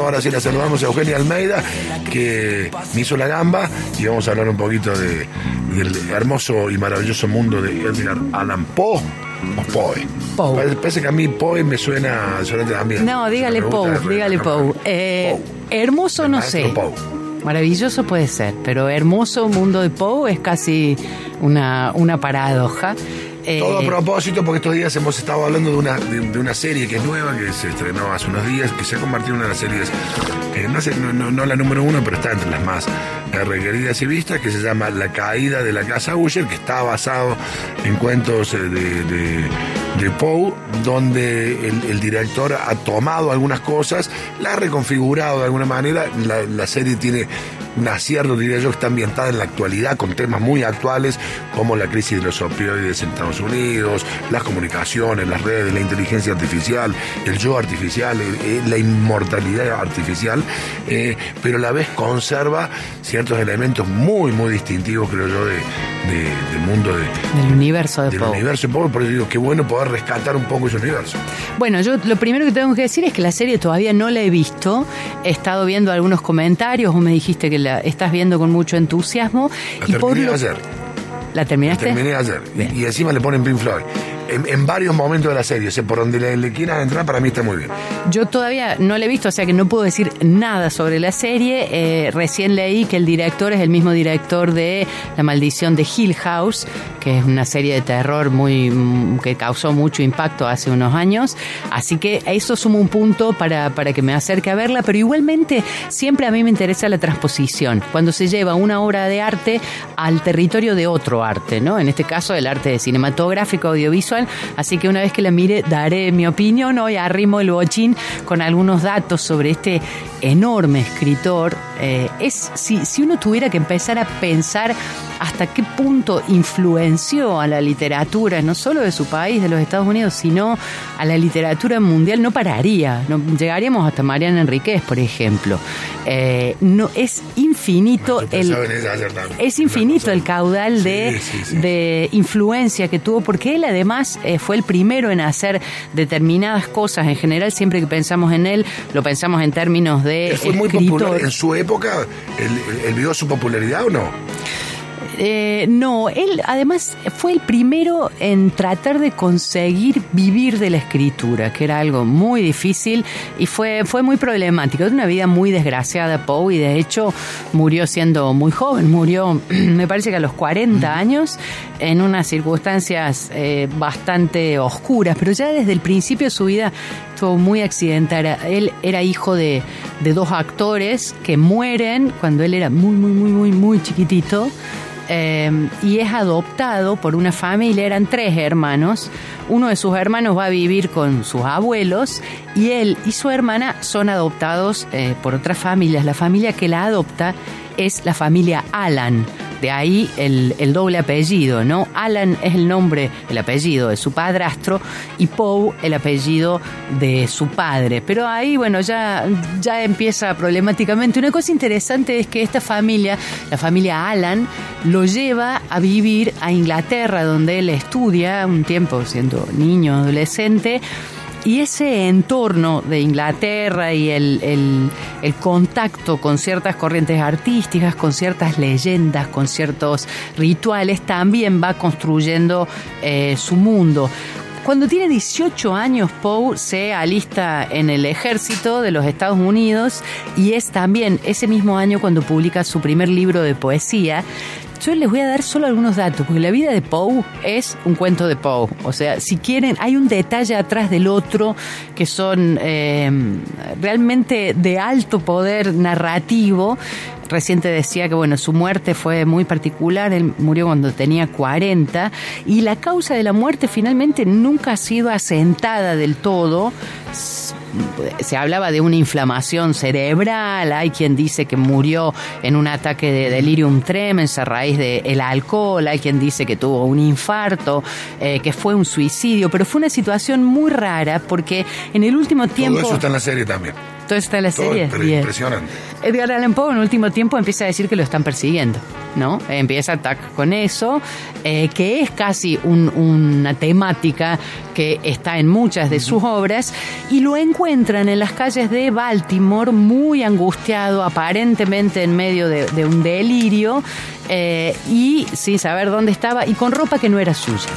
Ahora sí la saludamos a Eugenia Almeida, que me hizo la gamba, y vamos a hablar un poquito de, del hermoso y maravilloso mundo de Edgar Allan Poe. O Poe. Poe. Parece que a mí Poe me suena, suena también. No, dígale Poe, dígale no, Poe. Eh, Poe. hermoso El no sé. Poe. Maravilloso puede ser, pero hermoso mundo de Poe es casi una, una paradoja. Eh, Todo a propósito, porque estos días hemos estado hablando de una, de, una serie que es nueva, que se estrenó hace unos días, que se ha convertido en una de las series, eh, no, la número uno, pero está entre las más eh, requeridas y vistas, que se llama La caída de la casa Usher, que está basado en cuentos de, Poe, donde el, director ha tomado algunas cosas, la ha reconfigurado de alguna manera, la serie tiene un acierto, diría yo, está ambientada en la actualidad con temas muy actuales como la crisis de los opioides en Estados Unidos, las comunicaciones, las redes, la inteligencia artificial, el yo artificial, eh, eh, la inmortalidad artificial, eh, pero a la vez conserva ciertos elementos muy, muy distintivos, creo yo, de, de- del mundo de, del universo de del Poe. universo de Poe, por eso digo, qué bueno poder rescatar un poco ese universo. Bueno, yo lo primero que tengo que decir es que la serie todavía no la he visto. He estado viendo algunos comentarios, vos me dijiste que la estás viendo con mucho entusiasmo. La y por terminé lo- ayer. ¿La La terminaste? terminé ayer. Bien. Y encima le ponen Pink Floyd. En, varios momentos de la serie, o sea, por donde le, le quieras entrar, para mí está muy bien. Yo todavía no la he visto, o sea que no puedo decir nada sobre la serie. Eh, recién leí que el director es el mismo director de La maldición de Hill House, que es una serie de terror muy mm, que causó mucho impacto hace unos años. Así que eso suma un punto para, para que me acerque a verla, pero igualmente siempre a mí me interesa la transposición, cuando se lleva una obra de arte al territorio de otro arte, ¿no? En este caso el arte cinematográfico, audiovisual. Así que una vez que la mire, daré mi opinión. Hoy arrimo el bochín con algunos datos sobre este enorme escritor. Eh, es si, si uno tuviera que empezar a pensar hasta qué punto influenció a la literatura, no solo de su país, de los Estados Unidos, sino a la literatura mundial, no pararía. No, llegaríamos hasta Mariana Enríquez, por ejemplo. Eh, no es infinito el es infinito el caudal de, Sí, sí, sí. de influencia que tuvo, porque él además eh, fue el primero en hacer determinadas cosas. En general, siempre que pensamos en él, lo pensamos en términos de Él fue muy popular en su época. ¿Él, él- él vio su popularidad o no? Eh, no, él además fue el primero en tratar de conseguir vivir de la escritura, que era algo muy difícil y fue, fue muy problemático. Era una vida muy desgraciada Poe y de hecho murió siendo muy joven, murió me parece que a los 40 años en unas circunstancias eh, bastante oscuras, pero ya desde el principio de su vida estuvo muy accidentada. Él era hijo de, de dos actores que mueren cuando él era muy, muy, muy, muy, muy chiquitito. Eh, y es adoptado por una familia, eran tres hermanos. Uno de sus hermanos va a vivir con sus abuelos y él y su hermana son adoptados eh, por otras familias. La familia que la adopta es la familia Alan. De ahí el, el doble apellido, ¿no? Alan es el nombre, el apellido de su padrastro y Poe el apellido de su padre. Pero ahí, bueno, ya, ya empieza problemáticamente. Una cosa interesante es que esta familia, la familia Alan, lo lleva a vivir a Inglaterra, donde él estudia un tiempo siendo niño, adolescente. Y ese entorno de Inglaterra y el, el- contacto con ciertas corrientes artísticas, con ciertas leyendas, con ciertos rituales, también va construyendo eh, su mundo. Cuando tiene 18 años, Poe se alista en el ejército de los Estados Unidos y es también ese mismo año cuando publica su primer libro de poesía. Yo les voy a dar solo algunos datos, porque la vida de Poe es un cuento de Poe. O sea, si quieren, hay un detalle atrás del otro que son eh, realmente de alto poder narrativo. Reciente decía que bueno, su muerte fue muy particular, él murió cuando tenía 40 y la causa de la muerte finalmente nunca ha sido asentada del todo. Se hablaba de una inflamación cerebral, hay quien dice que murió en un ataque de delirium tremens a raíz del alcohol, hay quien dice que tuvo un infarto, eh, que fue un suicidio, pero fue una situación muy rara porque en el último tiempo... Todo eso está en la serie también. Todo está en la Todo, pero impresionante. Edgar Allan Poe en último tiempo empieza a decir que lo están persiguiendo. ¿no? Empieza Tac con eso, eh, que es casi una temática que está en muchas de sus obras, y lo encuentran en las calles de Baltimore muy angustiado, aparentemente en medio de, un delirio, eh, y sin saber dónde estaba, y con ropa que no era suya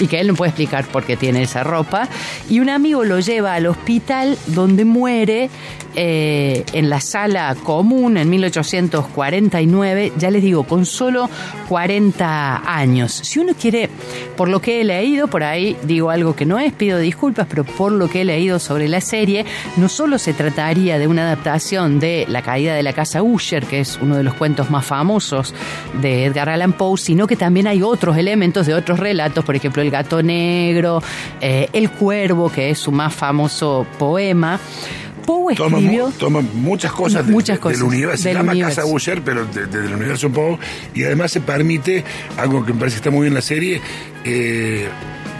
y que él no puede explicar por qué tiene esa ropa. Y un amigo lo lleva al hospital donde muere eh, en la sala común en 1849, ya les digo, con solo 40 años. Si uno quiere, por lo que he leído, por ahí digo algo que no es, pido disculpas, pero por lo que he leído sobre la serie, no solo se trataría de una adaptación de La caída de la casa Usher, que es uno de los cuentos más famosos de Edgar Allan Poe, sino que también hay otros elementos de otros relatos, por ejemplo, El gato negro, eh, El cuervo, que es su más famoso poema. Poe escribió. Toma, muchas cosas, muchas cosas del universo. Se llama Casa Usher, pero del universo Poe. Y además se permite, algo que me parece que está muy bien en la serie, eh,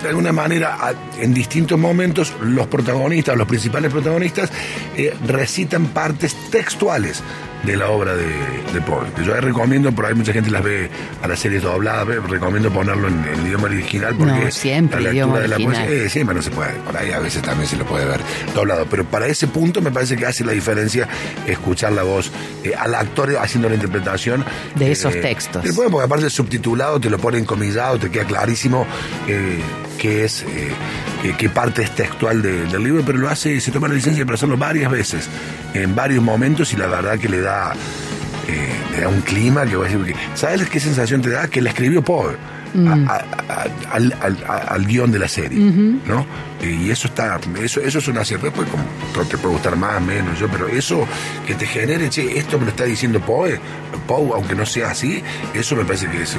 de alguna manera, en distintos momentos, los protagonistas, los principales protagonistas, eh, recitan partes textuales de la obra de, de Poe. Yo recomiendo, por ahí mucha gente las ve a las series dobladas, recomiendo ponerlo en, el idioma original porque no, siempre la lectura de la poesía, eh, siempre no se puede, por ahí a veces también se lo puede ver doblado, pero para ese punto me parece que hace la diferencia escuchar la voz eh, al actor haciendo la interpretación de esos eh, textos. Después, porque aparte subtitulado te lo pone encomillado, te queda clarísimo qué es qué parte es textual del libro, pero lo hace, se toma la licencia para hacerlo varias veces, en varios momentos y la verdad que le da, eh, le da un clima que voy a decir, ¿sabes qué sensación te da? Que la escribió Poe. Mm. al, guion de la serie, ¿no? Y eso está, eso, eso es un acierto. Después como, te puede gustar más, menos, yo, pero eso que te genere, che, esto me lo está diciendo Poe, Poe, aunque no sea así, eso me parece que es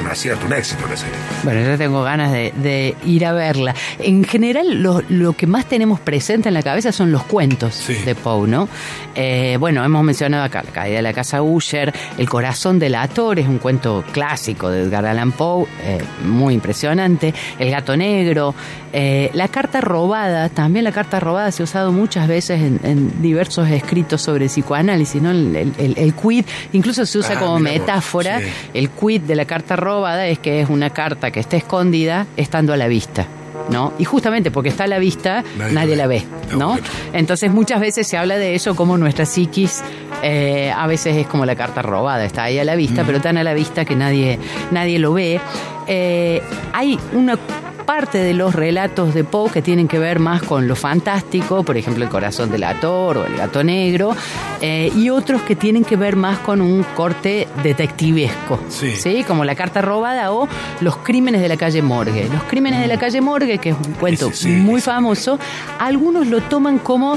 un, acierto, un éxito la serie. Bueno, yo tengo ganas de, ir a verla. En general, lo, que más tenemos presente en la cabeza son los cuentos de Poe, ¿no? Eh, bueno, hemos mencionado acá La caída de la casa Usher, El corazón del ator, es un cuento clásico de Edgar Allan Poe, eh, muy impresionante, El gato negro, eh, la carta robada, también la carta robada se ha usado muchas veces en, diversos escritos sobre psicoanálisis, ¿no? El, quid, incluso se usa ah, como metáfora, el quid de la carta robada es que es una carta que está escondida estando a la vista. ¿no? Y justamente porque está a la vista, nadie, la ve, ¿no? Entonces muchas veces se habla de eso como nuestra psiquis eh, a veces es como la carta robada, está ahí a la vista, mm. pero tan a la vista que nadie, nadie lo ve. Eh, hay una parte de los relatos de Poe que tienen que ver más con lo fantástico, por ejemplo El corazón del ator o El gato negro, eh, y otros que tienen que ver más con un corte detectivesco, sí. como La carta robada o Los crímenes de la calle Morgue. Los crímenes de la calle Morgue, que es un cuento muy famoso, algunos lo toman como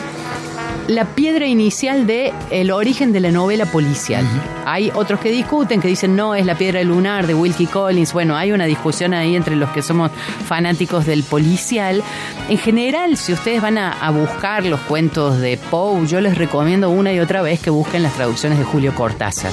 la piedra inicial de el origen de la novela policial. Hay otros que discuten, que dicen no, es la piedra lunar de Wilkie Collins. Bueno, hay una discusión ahí entre los que somos fanáticos del policial. En general, si ustedes van a, buscar los cuentos de Poe, yo les recomiendo una y otra vez que busquen las traducciones de Julio Cortázar.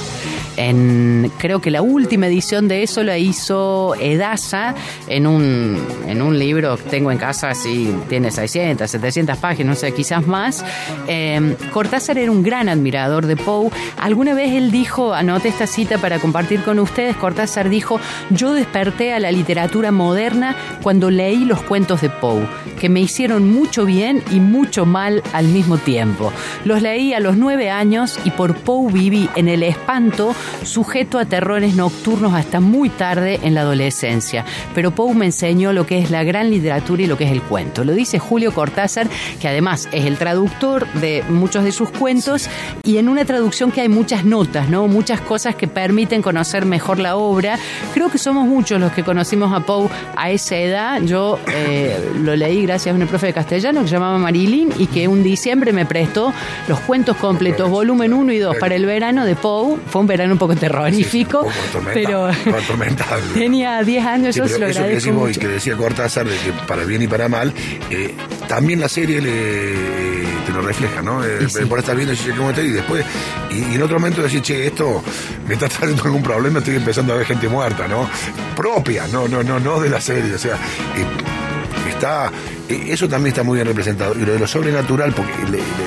Creo que la última edición de eso la hizo Edasa en un, en un libro que tengo en casa, así tiene 600, 700 páginas, no sé, quizás más. Eh, Cortázar era un gran admirador de Poe. Alguna vez él dijo, anoté esta cita para compartir con ustedes, Cortázar dijo, yo desperté a la literatura moderna cuando leí los cuentos de Poe, me hicieron mucho bien y mucho mal al mismo tiempo. Los leí a los nueve años y por Poe viví en el espanto sujeto a terrores nocturnos hasta muy tarde en la adolescencia. Pero Poe me enseñó lo que es la gran literatura y lo que es el cuento. Lo dice Julio Cortázar, que además es el traductor de muchos de sus cuentos y en una traducción que hay muchas notas, ¿no? Muchas cosas que permiten conocer mejor la obra. Creo que somos muchos los que conocimos a Poe a esa edad. Yo eh, lo leí gracias a una profe de castellano que se llamaba Marilyn y que un diciembre me prestó los cuentos completos, volumen 1 y 2 para el verano de Poe. Fue un verano un poco terrorífico, pero tenía 10 años, yo se lo eso que, mucho. que decía Cortázar, de que para bien y para mal, eh, también la serie te lo refleja, ¿no? Eh, por estar viendo y después, y, en otro momento decir, che, esto me está trayendo algún problema, estoy empezando a ver gente muerta, ¿no? Propia, no, no, no, no de la serie, o sea, eh, está eso también está muy bien representado. Y lo de lo sobrenatural, porque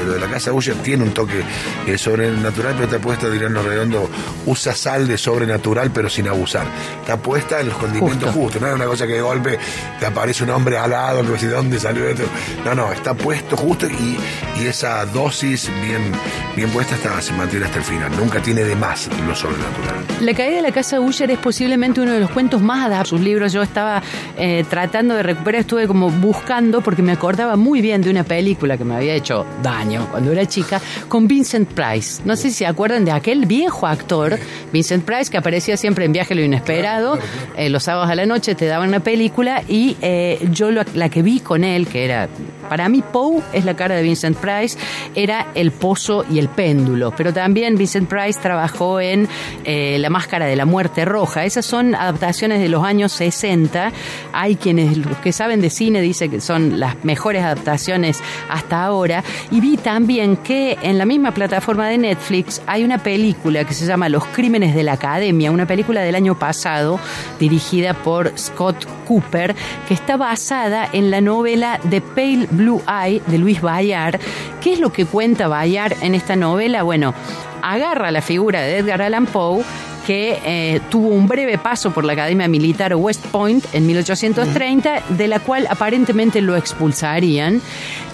lo de la casa Usher tiene un toque eh, sobrenatural, pero está puesta, dirán los redondos, usa sal de sobrenatural, pero sin abusar. Está puesta en los condimentos justos, no es una cosa que de golpe te aparece un hombre alado, que de dónde salió esto. No, no, está puesto justo y, esa dosis bien, bien puesta está, se mantiene hasta el final. Nunca tiene de más lo sobrenatural. La caída de la casa Usher es posiblemente uno de los cuentos más adaptados. Sus libros yo estaba eh, tratando de recuperar, estuve como buscando porque me acordaba muy bien de una película que me había hecho daño cuando era chica con Vincent Price. No sé si se acuerdan de aquel viejo actor, Vincent Price, que aparecía siempre en Viaje lo Inesperado. Eh, los sábados a la noche te daban una película y eh, yo la que vi con él, que era, para mí Poe es la cara de Vincent Price, era El Pozo y el Péndulo. Pero también Vincent Price trabajó en La Máscara de la Muerte Roja. Esas son adaptaciones de los años 60. Hay quienes, los que saben de cine, dicen que son las mejores adaptaciones hasta ahora. Y vi también que en la misma plataforma de Netflix hay una película que se llama Los Crímenes de la Academia, una película del año pasado dirigida por Scott Cooper, que está basada en la novela The Pale Blue Eye de Luis Bayard. ¿Qué es lo que cuenta Bayard en esta novela? Bueno, agarra la figura de Edgar Allan Poe que eh, tuvo un breve paso por la Academia Militar West Point en 1830, de la cual aparentemente lo expulsarían.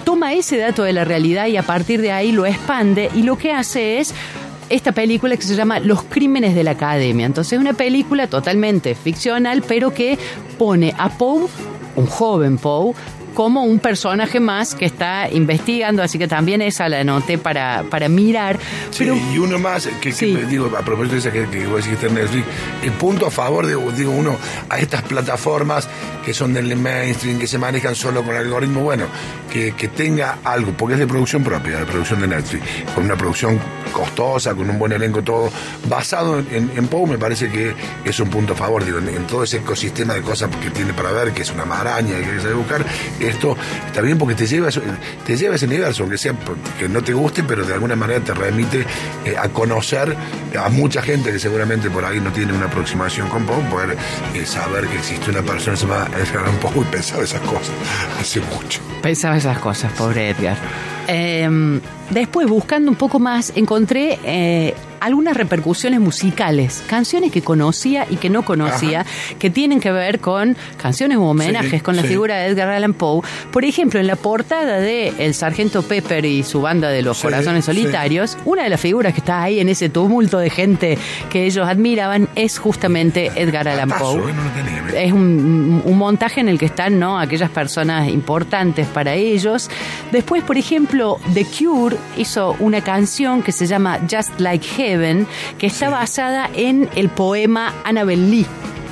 Toma ese dato de la realidad y a partir de ahí lo expande y lo que hace es esta película que se llama Los Crímenes de la Academia. Entonces es una película totalmente ficcional, pero que pone a Poe, un joven Poe, como un personaje más que está investigando, así que también esa la anoté para, para mirar. Sí, y uno más, que, digo, a propósito de esa que, que vos decís Netflix, el punto a favor de, digo, uno, a estas plataformas que son del mainstream, que se manejan solo con algoritmo, bueno, que, que tenga algo, porque es de producción propia, de producción de Netflix, con una producción costosa, con un buen elenco, todo basado en, en Poe, me parece que es un punto a favor, digo, en, todo ese ecosistema de cosas que tiene para ver, que es una maraña, que hay que saber buscar, esto está bien porque te lleva, te lleva a ese universo, aunque sea que no te guste, pero de alguna manera te remite eh, a conocer a mucha gente que seguramente por ahí no tiene una aproximación con Poe, poder eh, saber que existe una persona que se llama Edgar Allan Poe y pensaba esas cosas hace mucho. Pensaba esas cosas, pobre Edgar. Em, después, buscando un poco más, encontré eh, algunas repercusiones musicales, canciones que conocía y que no conocía, que tienen que ver con canciones o homenajes con la figura de Edgar Allan Poe. Por ejemplo, en la portada de El Sargento Pepper y su banda de los Corazones Solitarios, una de las figuras que está ahí en ese tumulto de gente que ellos admiraban es justamente Edgar Allan Poe. ¿eh? Es un, un, montaje en el que están ¿no? aquellas personas importantes para ellos. Después, por ejemplo, The Cure hizo una canción que se llama Just Like Heaven, que está basada en el poema Annabel Lee.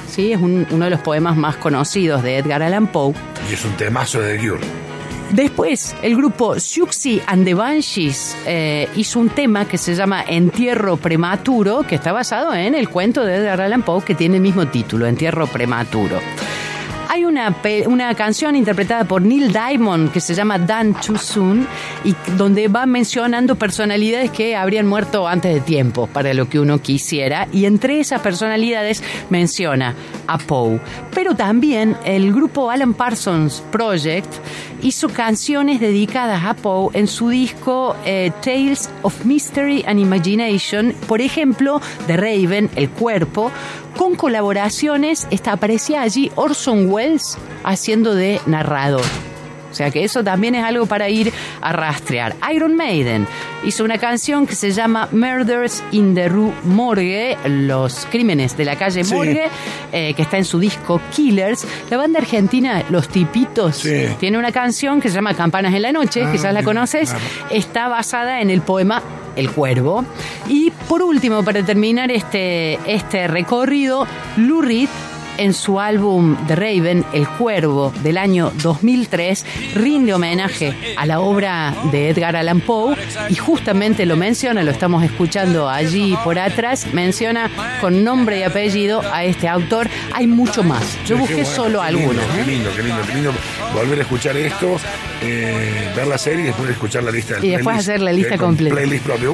¿sí? Es uno de los poemas más conocidos de Edgar Allan Poe. Y es un temazo de Cure. Después, el grupo Siouxsie and the Banshees eh, hizo un tema que se llama Entierro Prematuro, que está basado en el cuento de Edgar Allan Poe, que tiene el mismo título, Entierro Prematuro. Hay una, una canción interpretada por Neil Diamond que se llama Dan Too Soon y donde va mencionando personalidades que habrían muerto antes de tiempo para lo que uno quisiera y entre esas personalidades menciona a Poe. Pero también el grupo Alan Parsons Project hizo canciones dedicadas a Poe en su disco eh, Tales of Mystery and Imagination, por ejemplo, de Raven, El Cuerpo, con colaboraciones, está, aparecía allí Orson Welles haciendo de narrador. O sea que eso también es algo para ir a rastrear. Iron Maiden hizo una canción que se llama Murders in the Rue Morgue, los crímenes de la calle Morgue, eh, que está en su disco Killers. La banda argentina Los Tipitos tiene una canción que se llama Campanas en la Noche, ah, quizás la conoces, está basada en el poema el Cuervo. Y por último, para terminar este, este recorrido, Lou Reed en su álbum The Raven, El Cuervo, del año 2003, rinde homenaje a la obra de Edgar Allan Poe y justamente lo menciona, lo estamos escuchando allí por atrás, menciona con nombre y apellido a este autor. Hay mucho más. Yo busqué solo algunos. Qué ¿eh? lindo, qué lindo, qué lindo volver a escuchar esto, eh, ver la serie y después escuchar la lista del Y después hacer la lista completa. Playlist propio.